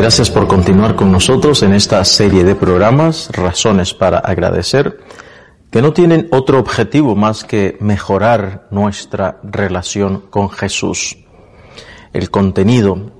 Gracias por continuar con nosotros en esta serie de programas, Razones para Agradecer, que no tienen otro objetivo más que mejorar nuestra relación con Jesús. El contenido,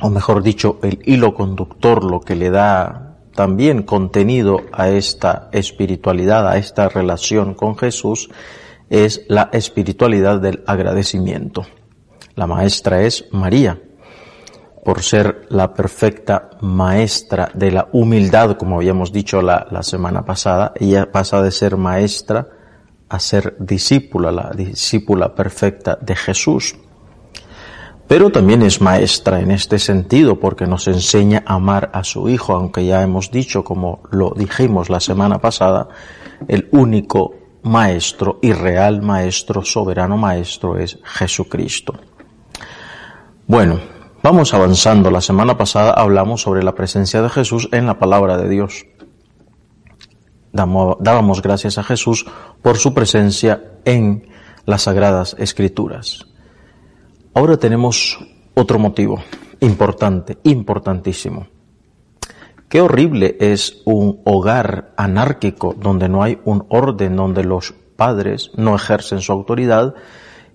o mejor dicho, el hilo conductor, lo que le da también contenido a esta espiritualidad, a esta relación con Jesús, es la espiritualidad del agradecimiento. La maestra es María por ser la perfecta maestra de la humildad, como habíamos dicho la, semana pasada, ella pasa de ser maestra a ser discípula, la discípula perfecta de Jesús. Pero también es maestra en este sentido porque nos enseña a amar a su Hijo, aunque ya hemos dicho, como lo dijimos la semana pasada, el único maestro y real maestro, soberano maestro es Jesucristo. Bueno, Vamos avanzando. La semana pasada hablamos sobre la presencia de Jesús en la palabra de Dios. Dábamos gracias a Jesús por su presencia en las sagradas escrituras. Ahora tenemos otro motivo importante, importantísimo. Qué horrible es un hogar anárquico donde no hay un orden, donde los padres no ejercen su autoridad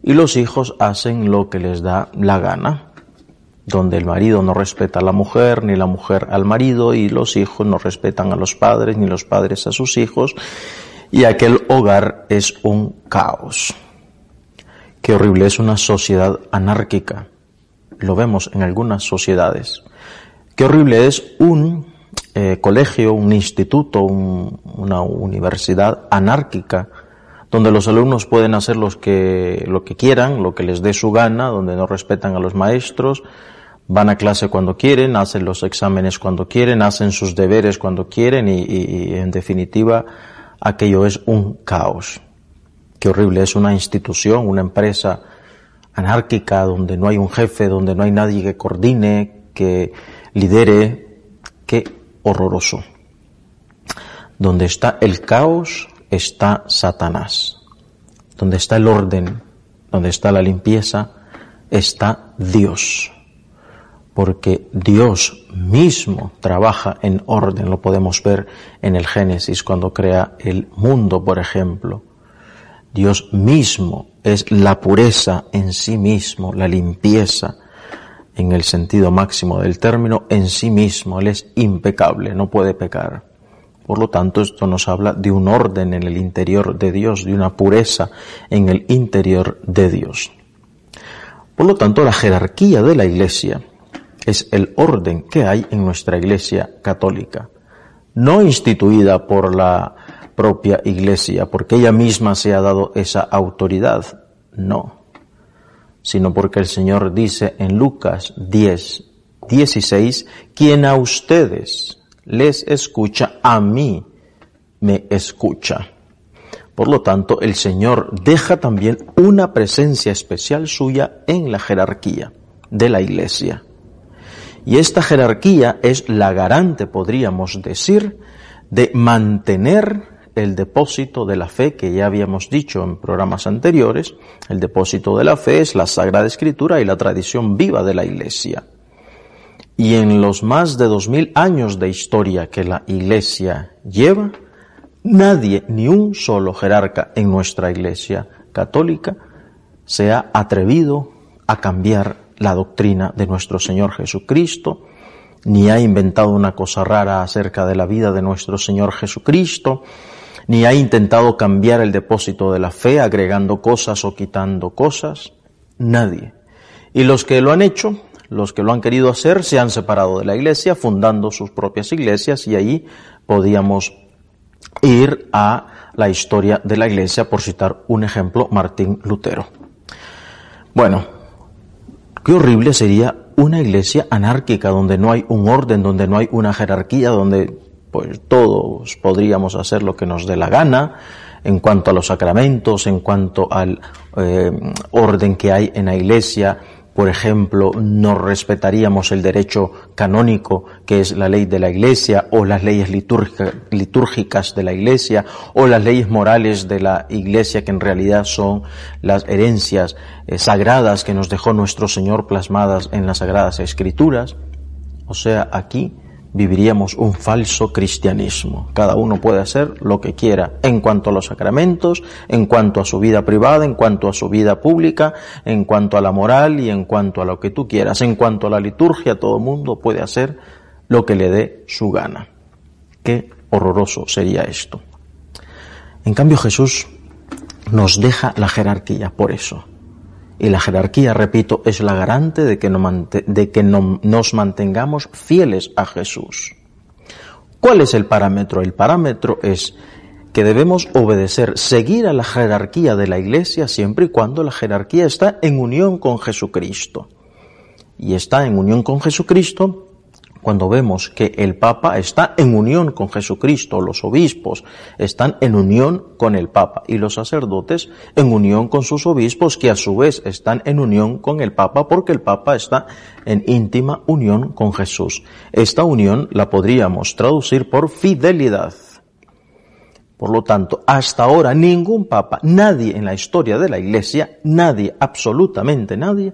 y los hijos hacen lo que les da la gana donde el marido no respeta a la mujer, ni la mujer al marido, y los hijos no respetan a los padres, ni los padres a sus hijos, y aquel hogar es un caos. Qué horrible, es una sociedad anárquica. Lo vemos en algunas sociedades. Qué horrible es un eh, colegio, un instituto, una universidad anárquica, donde los alumnos pueden hacer los que, lo que quieran, lo que les dé su gana, donde no respetan a los maestros, van a clase cuando quieren, hacen los exámenes cuando quieren, hacen sus deberes cuando quieren y, y, en definitiva aquello es un caos. Qué horrible, es una institución, una empresa anárquica donde no hay un jefe, donde no hay nadie que coordine, que lidere. Qué horroroso. Donde está el caos está Satanás. Donde está el orden, donde está la limpieza, está Dios porque Dios mismo trabaja en orden, lo podemos ver en el Génesis cuando crea el mundo, por ejemplo. Dios mismo es la pureza en sí mismo, la limpieza en el sentido máximo del término, en sí mismo, Él es impecable, no puede pecar. Por lo tanto, esto nos habla de un orden en el interior de Dios, de una pureza en el interior de Dios. Por lo tanto, la jerarquía de la Iglesia es el orden que hay en nuestra Iglesia católica, no instituida por la propia Iglesia, porque ella misma se ha dado esa autoridad, no, sino porque el Señor dice en Lucas 10, 16, quien a ustedes les escucha, a mí me escucha. Por lo tanto, el Señor deja también una presencia especial suya en la jerarquía de la Iglesia. Y esta jerarquía es la garante, podríamos decir, de mantener el depósito de la fe que ya habíamos dicho en programas anteriores. El depósito de la fe es la Sagrada Escritura y la tradición viva de la Iglesia. Y en los más de dos mil años de historia que la Iglesia lleva, nadie, ni un solo jerarca en nuestra Iglesia católica, se ha atrevido a cambiar la doctrina de nuestro Señor Jesucristo, ni ha inventado una cosa rara acerca de la vida de nuestro Señor Jesucristo, ni ha intentado cambiar el depósito de la fe agregando cosas o quitando cosas. Nadie. Y los que lo han hecho, los que lo han querido hacer, se han separado de la iglesia, fundando sus propias iglesias y ahí podíamos ir a la historia de la Iglesia, por citar un ejemplo, Martín Lutero. Bueno, qué horrible sería una iglesia anárquica donde no hay un orden, donde no hay una jerarquía, donde pues todos podríamos hacer lo que nos dé la gana en cuanto a los sacramentos, en cuanto al eh, orden que hay en la iglesia, por ejemplo, no respetaríamos el derecho canónico, que es la ley de la Iglesia, o las leyes litúrgicas de la Iglesia, o las leyes morales de la Iglesia, que en realidad son las herencias eh, sagradas que nos dejó nuestro Señor plasmadas en las Sagradas Escrituras. O sea, aquí viviríamos un falso cristianismo. Cada uno puede hacer lo que quiera en cuanto a los sacramentos, en cuanto a su vida privada, en cuanto a su vida pública, en cuanto a la moral y en cuanto a lo que tú quieras. En cuanto a la liturgia, todo mundo puede hacer lo que le dé su gana. Qué horroroso sería esto. En cambio Jesús nos deja la jerarquía por eso. Y la jerarquía, repito, es la garante de que, de que nos mantengamos fieles a Jesús. ¿Cuál es el parámetro? El parámetro es que debemos obedecer, seguir a la jerarquía de la Iglesia siempre y cuando la jerarquía está en unión con Jesucristo. Y está en unión con Jesucristo cuando vemos que el Papa está en unión con Jesucristo, los obispos están en unión con el Papa y los sacerdotes en unión con sus obispos que a su vez están en unión con el Papa porque el Papa está en íntima unión con Jesús. Esta unión la podríamos traducir por fidelidad. Por lo tanto, hasta ahora ningún papa, nadie en la historia de la Iglesia, nadie, absolutamente nadie,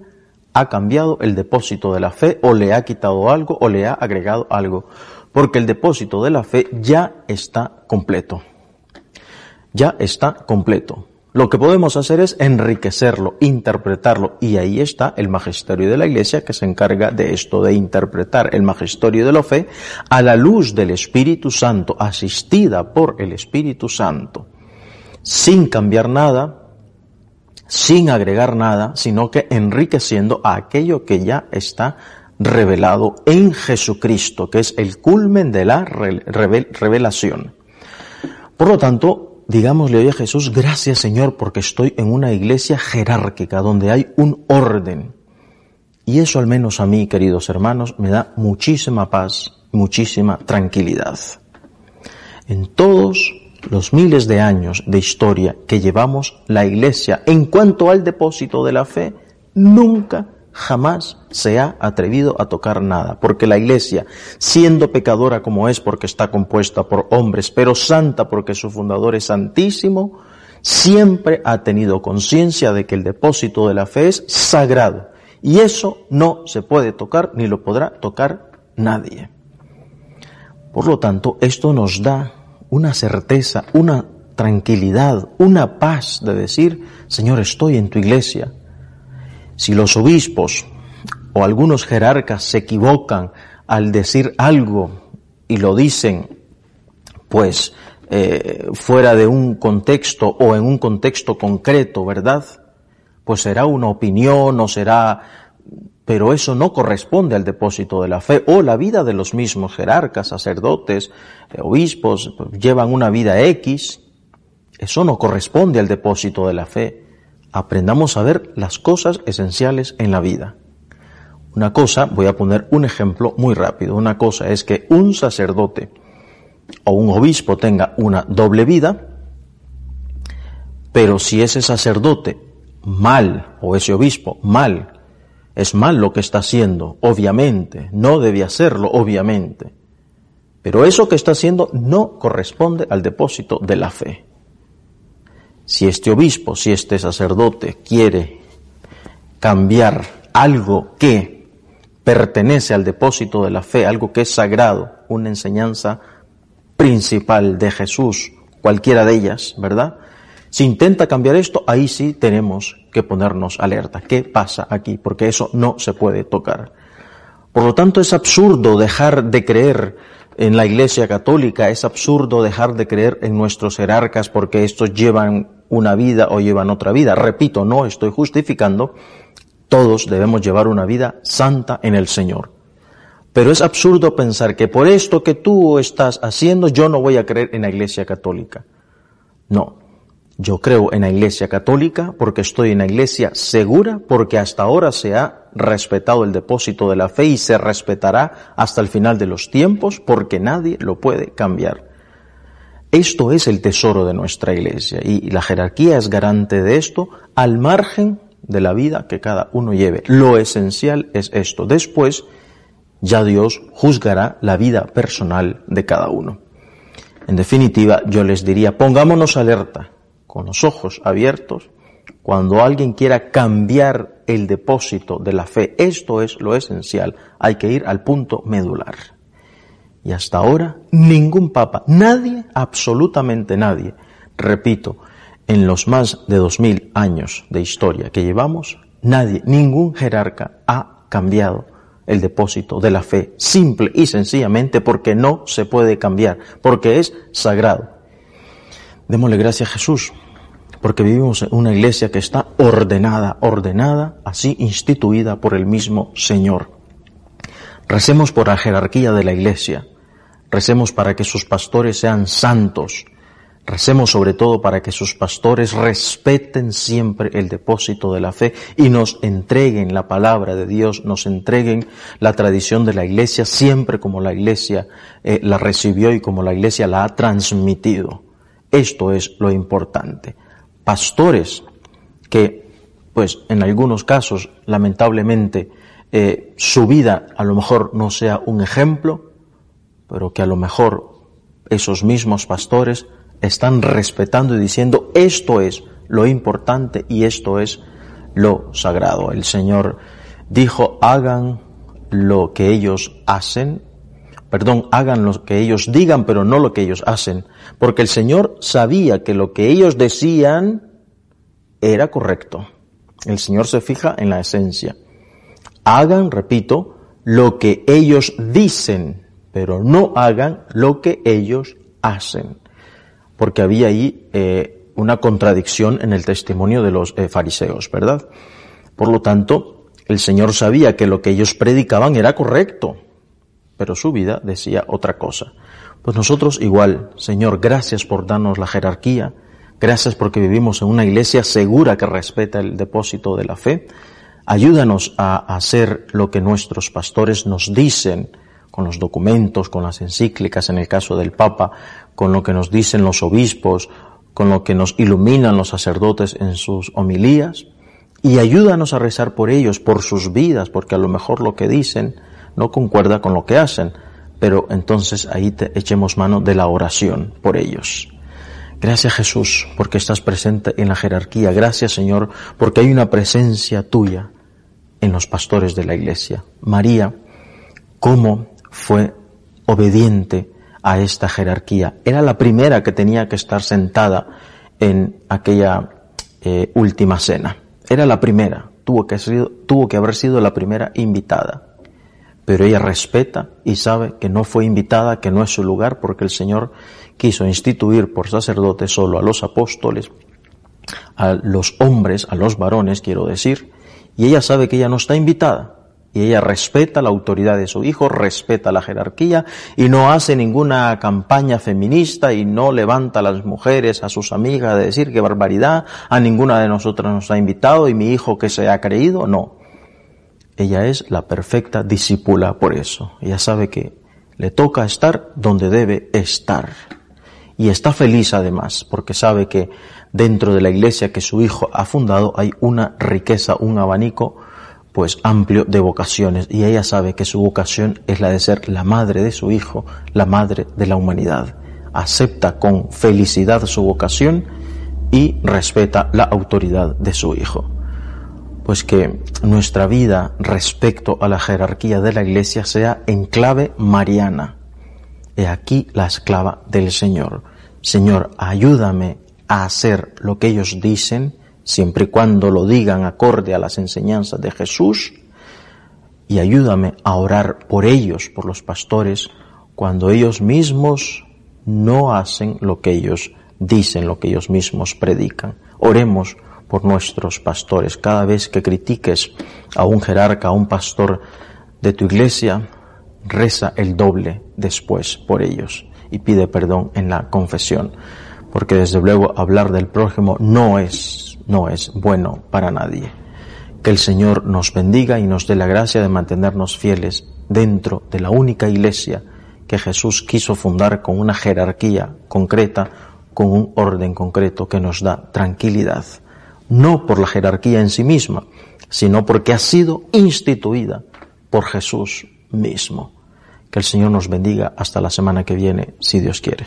ha cambiado el depósito de la fe o le ha quitado algo o le ha agregado algo, porque el depósito de la fe ya está completo. Ya está completo. Lo que podemos hacer es enriquecerlo, interpretarlo, y ahí está el magisterio de la Iglesia que se encarga de esto, de interpretar el magisterio de la fe a la luz del Espíritu Santo, asistida por el Espíritu Santo, sin cambiar nada, sin agregar nada, sino que enriqueciendo a aquello que ya está revelado en Jesucristo, que es el culmen de la revelación. Por lo tanto, digámosle hoy a Jesús, gracias Señor, porque estoy en una iglesia jerárquica, donde hay un orden. Y eso al menos a mí, queridos hermanos, me da muchísima paz, muchísima tranquilidad. En todos los miles de años de historia que llevamos la Iglesia en cuanto al depósito de la fe, nunca jamás se ha atrevido a tocar nada, porque la Iglesia, siendo pecadora como es porque está compuesta por hombres, pero santa porque su fundador es santísimo, siempre ha tenido conciencia de que el depósito de la fe es sagrado, y eso no se puede tocar ni lo podrá tocar nadie. Por lo tanto, esto nos da una certeza, una tranquilidad, una paz de decir, Señor, estoy en tu iglesia. Si los obispos o algunos jerarcas se equivocan al decir algo y lo dicen, pues, eh, fuera de un contexto o en un contexto concreto, ¿verdad? Pues será una opinión o será pero eso no corresponde al depósito de la fe o la vida de los mismos jerarcas, sacerdotes, eh, obispos, llevan una vida X. Eso no corresponde al depósito de la fe. Aprendamos a ver las cosas esenciales en la vida. Una cosa, voy a poner un ejemplo muy rápido, una cosa es que un sacerdote o un obispo tenga una doble vida, pero si ese sacerdote mal o ese obispo mal es mal lo que está haciendo, obviamente, no debe hacerlo, obviamente. Pero eso que está haciendo no corresponde al depósito de la fe. Si este obispo, si este sacerdote quiere cambiar algo que pertenece al depósito de la fe, algo que es sagrado, una enseñanza principal de Jesús, cualquiera de ellas, ¿verdad? Si intenta cambiar esto, ahí sí tenemos que ponernos alerta. ¿Qué pasa aquí? Porque eso no se puede tocar. Por lo tanto, es absurdo dejar de creer en la Iglesia Católica, es absurdo dejar de creer en nuestros jerarcas porque estos llevan una vida o llevan otra vida. Repito, no estoy justificando, todos debemos llevar una vida santa en el Señor. Pero es absurdo pensar que por esto que tú estás haciendo yo no voy a creer en la Iglesia Católica. No, yo creo en la Iglesia católica porque estoy en la Iglesia segura, porque hasta ahora se ha respetado el depósito de la fe y se respetará hasta el final de los tiempos porque nadie lo puede cambiar. Esto es el tesoro de nuestra Iglesia y la jerarquía es garante de esto al margen de la vida que cada uno lleve. Lo esencial es esto. Después, ya Dios juzgará la vida personal de cada uno. En definitiva, yo les diría, pongámonos alerta, con los ojos abiertos, cuando alguien quiera cambiar el depósito de la fe. Esto es lo esencial. Hay que ir al punto medular. Y hasta ahora, ningún papa, nadie, absolutamente nadie, repito, en los más de dos mil años de historia que llevamos, nadie, ningún jerarca ha cambiado el depósito de la fe, simple y sencillamente porque no se puede cambiar, porque es sagrado. Démosle gracias a Jesús, porque vivimos en una iglesia que está ordenada, ordenada, así instituida por el mismo Señor. Recemos por la jerarquía de la iglesia, recemos para que sus pastores sean santos, Recemos sobre todo para que sus pastores respeten siempre el depósito de la fe y nos entreguen la palabra de Dios, nos entreguen la tradición de la iglesia siempre como la iglesia eh, la recibió y como la iglesia la ha transmitido. Esto es lo importante. Pastores que, pues en algunos casos, lamentablemente, eh, su vida a lo mejor no sea un ejemplo, pero que a lo mejor esos mismos pastores están respetando y diciendo esto es lo importante y esto es lo sagrado. El Señor dijo hagan lo que ellos hacen, perdón, hagan lo que ellos digan, pero no lo que ellos hacen, porque el Señor sabía que lo que ellos decían era correcto. El Señor se fija en la esencia. Hagan, repito, lo que ellos dicen, pero no hagan lo que ellos hacen porque había ahí eh, una contradicción en el testimonio de los eh, fariseos, ¿verdad? Por lo tanto, el Señor sabía que lo que ellos predicaban era correcto, pero su vida decía otra cosa. Pues nosotros igual, Señor, gracias por darnos la jerarquía, gracias porque vivimos en una iglesia segura que respeta el depósito de la fe. Ayúdanos a hacer lo que nuestros pastores nos dicen, con los documentos, con las encíclicas, en el caso del Papa, con lo que nos dicen los obispos, con lo que nos iluminan los sacerdotes en sus homilías, y ayúdanos a rezar por ellos, por sus vidas, porque a lo mejor lo que dicen no concuerda con lo que hacen, pero entonces ahí te echemos mano de la oración por ellos. Gracias Jesús porque estás presente en la jerarquía. Gracias Señor porque hay una presencia tuya en los pastores de la iglesia. María, ¿cómo fue obediente a esta jerarquía. Era la primera que tenía que estar sentada en aquella eh, última cena. Era la primera, tuvo que, tuvo que haber sido la primera invitada. Pero ella respeta y sabe que no fue invitada, que no es su lugar, porque el Señor quiso instituir por sacerdote solo a los apóstoles, a los hombres, a los varones, quiero decir, y ella sabe que ella no está invitada y ella respeta la autoridad de su hijo, respeta la jerarquía y no hace ninguna campaña feminista y no levanta a las mujeres, a sus amigas, de decir que barbaridad, a ninguna de nosotras nos ha invitado y mi hijo que se ha creído, no. Ella es la perfecta discípula por eso. Ella sabe que le toca estar donde debe estar. Y está feliz además, porque sabe que dentro de la iglesia que su hijo ha fundado hay una riqueza, un abanico pues amplio de vocaciones y ella sabe que su vocación es la de ser la madre de su hijo, la madre de la humanidad. Acepta con felicidad su vocación y respeta la autoridad de su hijo. Pues que nuestra vida respecto a la jerarquía de la iglesia sea en clave mariana. He aquí la esclava del Señor. Señor, ayúdame a hacer lo que ellos dicen siempre y cuando lo digan acorde a las enseñanzas de Jesús, y ayúdame a orar por ellos, por los pastores, cuando ellos mismos no hacen lo que ellos dicen, lo que ellos mismos predican. Oremos por nuestros pastores. Cada vez que critiques a un jerarca, a un pastor de tu iglesia, reza el doble después por ellos y pide perdón en la confesión porque desde luego hablar del prójimo no es, no es bueno para nadie. Que el Señor nos bendiga y nos dé la gracia de mantenernos fieles dentro de la única iglesia que Jesús quiso fundar con una jerarquía concreta, con un orden concreto que nos da tranquilidad. No por la jerarquía en sí misma, sino porque ha sido instituida por Jesús mismo. Que el Señor nos bendiga hasta la semana que viene, si Dios quiere.